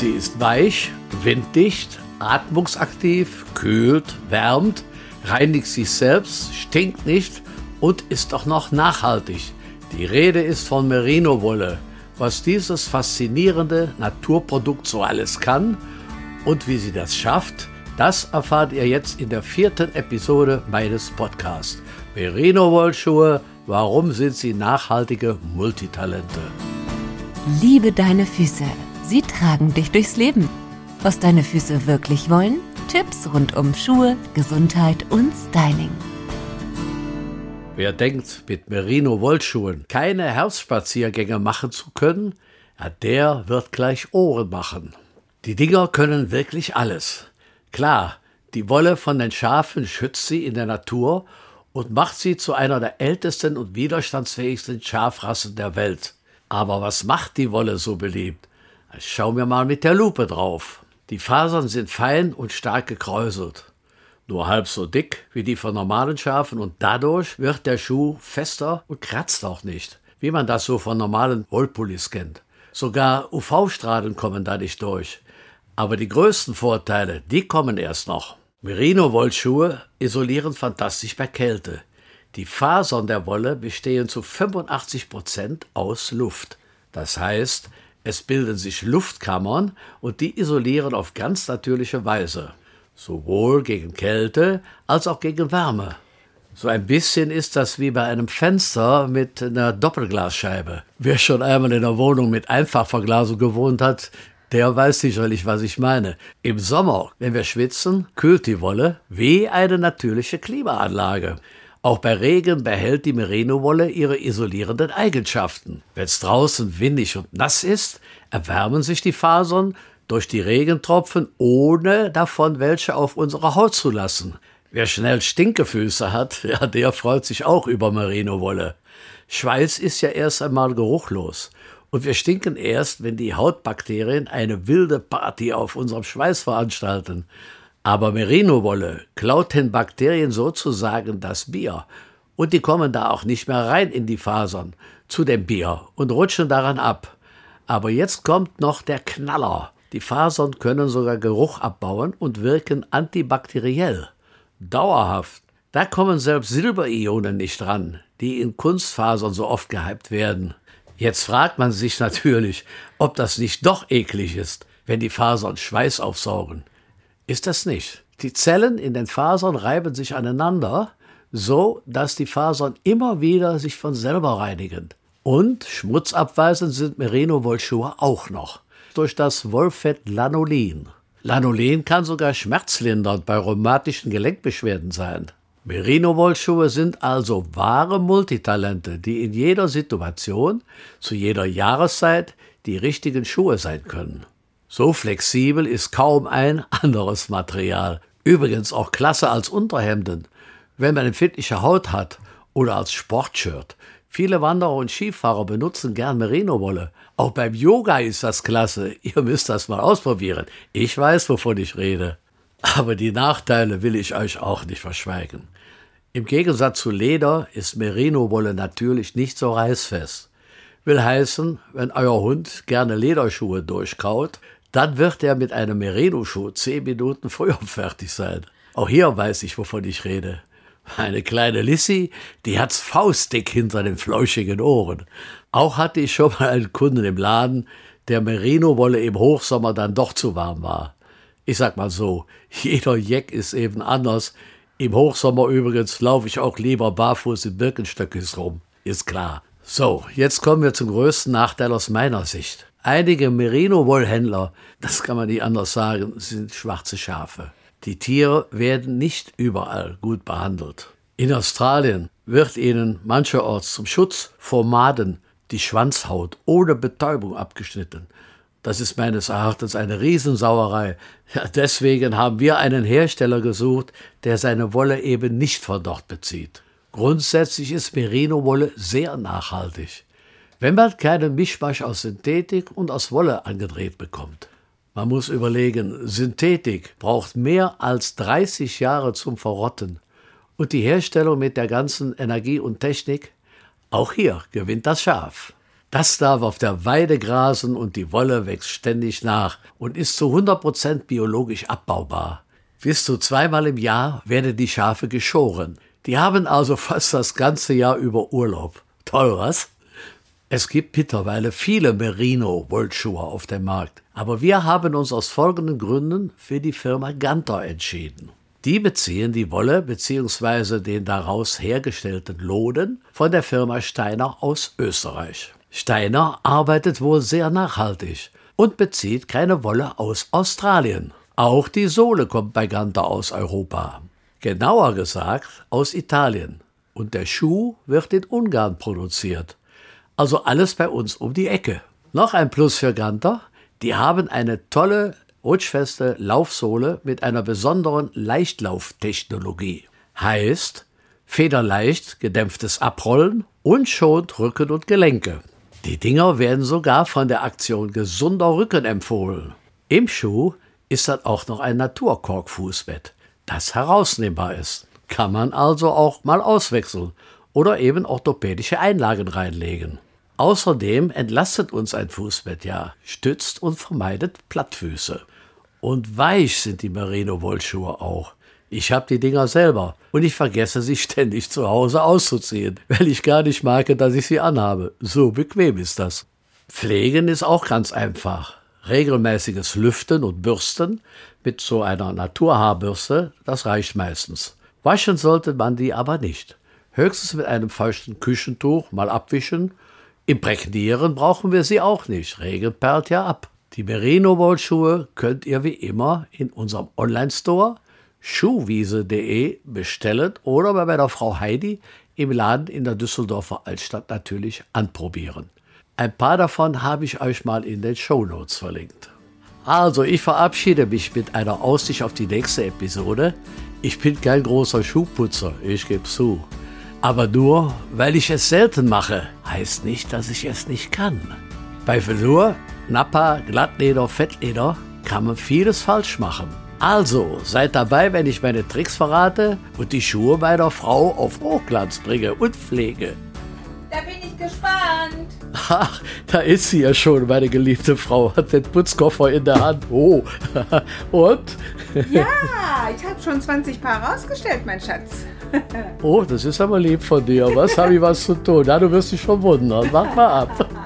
Sie ist weich, winddicht, atmungsaktiv, kühlt, wärmt, reinigt sich selbst, stinkt nicht und ist auch noch nachhaltig. Die Rede ist von Merino-Wolle. Was dieses faszinierende Naturprodukt so alles kann und wie sie das schafft, das erfahrt ihr jetzt in der vierten Episode meines Podcasts. Merino-Wollschuhe, warum sind sie nachhaltige Multitalente? Liebe deine Füße. Sie tragen dich durchs Leben. Was deine Füße wirklich wollen? Tipps rund um Schuhe, Gesundheit und Styling. Wer denkt, mit Merino-Wollschuhen keine Herbstspaziergänge machen zu können, ja, der wird gleich Ohren machen. Die Dinger können wirklich alles. Klar, die Wolle von den Schafen schützt sie in der Natur und macht sie zu einer der ältesten und widerstandsfähigsten Schafrassen der Welt. Aber was macht die Wolle so beliebt? Schauen wir mal mit der Lupe drauf. Die Fasern sind fein und stark gekräuselt. Nur halb so dick wie die von normalen Schafen und dadurch wird der Schuh fester und kratzt auch nicht, wie man das so von normalen Wollpullis kennt. Sogar UV-Strahlen kommen da nicht durch. Aber die größten Vorteile, die kommen erst noch. Merino-Wollschuhe isolieren fantastisch bei Kälte. Die Fasern der Wolle bestehen zu 85 Prozent aus Luft. Das heißt, es bilden sich Luftkammern und die isolieren auf ganz natürliche Weise, sowohl gegen Kälte als auch gegen Wärme. So ein bisschen ist das wie bei einem Fenster mit einer Doppelglasscheibe. Wer schon einmal in einer Wohnung mit Einfachverglasung gewohnt hat, der weiß sicherlich, was ich meine. Im Sommer, wenn wir schwitzen, kühlt die Wolle wie eine natürliche Klimaanlage. Auch bei Regen behält die Merino-Wolle ihre isolierenden Eigenschaften. Wenn es draußen windig und nass ist, erwärmen sich die Fasern durch die Regentropfen, ohne davon welche auf unsere Haut zu lassen. Wer schnell Stinkefüße hat, ja, der freut sich auch über Merino-Wolle. Schweiß ist ja erst einmal geruchlos. Und wir stinken erst, wenn die Hautbakterien eine wilde Party auf unserem Schweiß veranstalten. Aber Merino-Wolle klaut den Bakterien sozusagen das Bier. Und die kommen da auch nicht mehr rein in die Fasern zu dem Bier und rutschen daran ab. Aber jetzt kommt noch der Knaller. Die Fasern können sogar Geruch abbauen und wirken antibakteriell. Dauerhaft. Da kommen selbst Silberionen nicht dran, die in Kunstfasern so oft gehypt werden. Jetzt fragt man sich natürlich, ob das nicht doch eklig ist, wenn die Fasern Schweiß aufsaugen. Ist das nicht. Die Zellen in den Fasern reiben sich aneinander, so dass die Fasern immer wieder sich von selber reinigen. Und schmutzabweisend sind Merino-Wollschuhe auch noch. Durch das Wollfett Lanolin. Lanolin kann sogar schmerzlindernd bei rheumatischen Gelenkbeschwerden sein. Merino-Wollschuhe sind also wahre Multitalente, die in jeder Situation, zu jeder Jahreszeit die richtigen Schuhe sein können. So flexibel ist kaum ein anderes Material. Übrigens auch klasse als Unterhemden, wenn man empfindliche Haut hat oder als Sportshirt. Viele Wanderer und Skifahrer benutzen gern Merino-Wolle. Auch beim Yoga ist das klasse. Ihr müsst das mal ausprobieren. Ich weiß, wovon ich rede. Aber die Nachteile will ich euch auch nicht verschweigen. Im Gegensatz zu Leder ist Merino-Wolle natürlich nicht so reißfest. Will heißen, wenn euer Hund gerne Lederschuhe durchkaut, dann wird er mit einem Merino-Schuh zehn Minuten früher fertig sein. Auch hier weiß ich, wovon ich rede. Meine kleine Lissy, die hat's faustdick hinter den flauschigen Ohren. Auch hatte ich schon mal einen Kunden im Laden, der Merino-Wolle im Hochsommer dann doch zu warm war. Ich sag mal so, jeder Jeck ist eben anders. Im Hochsommer übrigens laufe ich auch lieber barfuß in Birkenstöckis rum. Ist klar. So, jetzt kommen wir zum größten Nachteil aus meiner Sicht. Einige Merino-Wollhändler, das kann man nicht anders sagen, sind schwarze Schafe. Die Tiere werden nicht überall gut behandelt. In Australien wird ihnen mancherorts zum Schutz vor Maden die Schwanzhaut ohne Betäubung abgeschnitten. Das ist meines Erachtens eine Riesensauerei. Ja, deswegen haben wir einen Hersteller gesucht, der seine Wolle eben nicht von dort bezieht. Grundsätzlich ist Merino-Wolle sehr nachhaltig wenn man keinen Mischmasch aus Synthetik und aus Wolle angedreht bekommt. Man muss überlegen, Synthetik braucht mehr als 30 Jahre zum Verrotten. Und die Herstellung mit der ganzen Energie und Technik, auch hier gewinnt das Schaf. Das darf auf der Weide grasen und die Wolle wächst ständig nach und ist zu 100% biologisch abbaubar. Bis zu zweimal im Jahr werden die Schafe geschoren. Die haben also fast das ganze Jahr über Urlaub. Toll, was? Es gibt mittlerweile viele Merino-Wollschuhe auf dem Markt, aber wir haben uns aus folgenden Gründen für die Firma Ganter entschieden. Die beziehen die Wolle bzw. den daraus hergestellten Loden von der Firma Steiner aus Österreich. Steiner arbeitet wohl sehr nachhaltig und bezieht keine Wolle aus Australien. Auch die Sohle kommt bei Ganter aus Europa. Genauer gesagt aus Italien. Und der Schuh wird in Ungarn produziert. Also alles bei uns um die Ecke. Noch ein Plus für Ganter. Die haben eine tolle rutschfeste Laufsohle mit einer besonderen Leichtlauftechnologie. Heißt, federleicht gedämpftes Abrollen und schont Rücken und Gelenke. Die Dinger werden sogar von der Aktion Gesunder Rücken empfohlen. Im Schuh ist dann auch noch ein Naturkorkfußbett, das herausnehmbar ist. Kann man also auch mal auswechseln oder eben orthopädische Einlagen reinlegen. Außerdem entlastet uns ein Fußbett ja, stützt und vermeidet Plattfüße. Und weich sind die Merino-Wollschuhe auch. Ich habe die Dinger selber und ich vergesse sie ständig zu Hause auszuziehen, weil ich gar nicht mag, dass ich sie anhabe. So bequem ist das. Pflegen ist auch ganz einfach. Regelmäßiges Lüften und Bürsten mit so einer Naturhaarbürste, das reicht meistens. Waschen sollte man die aber nicht. Höchstens mit einem feuchten Küchentuch mal abwischen. Imprägnieren brauchen wir sie auch nicht. Regen perlt ja ab. Die Merino-Wollschuhe könnt ihr wie immer in unserem Online-Store schuhwiese.de bestellen oder bei meiner Frau Heidi im Laden in der Düsseldorfer Altstadt natürlich anprobieren. Ein paar davon habe ich euch mal in den Show Notes verlinkt. Also, ich verabschiede mich mit einer Aussicht auf die nächste Episode. Ich bin kein großer Schuhputzer, ich gebe zu. Aber nur, weil ich es selten mache, heißt nicht, dass ich es nicht kann. Bei Velour Nappa, Glattleder, Fettleder kann man vieles falsch machen. Also, seid dabei, wenn ich meine Tricks verrate und die Schuhe meiner Frau auf Hochglanz bringe und pflege. Da bin ich gespannt. Ach, da ist sie ja schon, meine geliebte Frau, hat den Putzkoffer in der Hand. Oh, und? Ja, ich habe schon 20 Paar rausgestellt, mein Schatz. oh, das ist aber lieb von dir. Was habe ich was zu tun? Ja, du wirst dich schon wundern. Mach mal ab.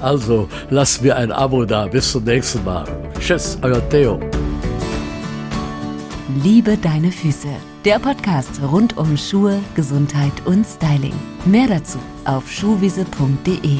Also, lasst mir ein Abo da. Bis zum nächsten Mal. Tschüss, euer Theo. Liebe deine Füße. Der Podcast rund um Schuhe, Gesundheit und Styling. Mehr dazu auf schuhwiese.de.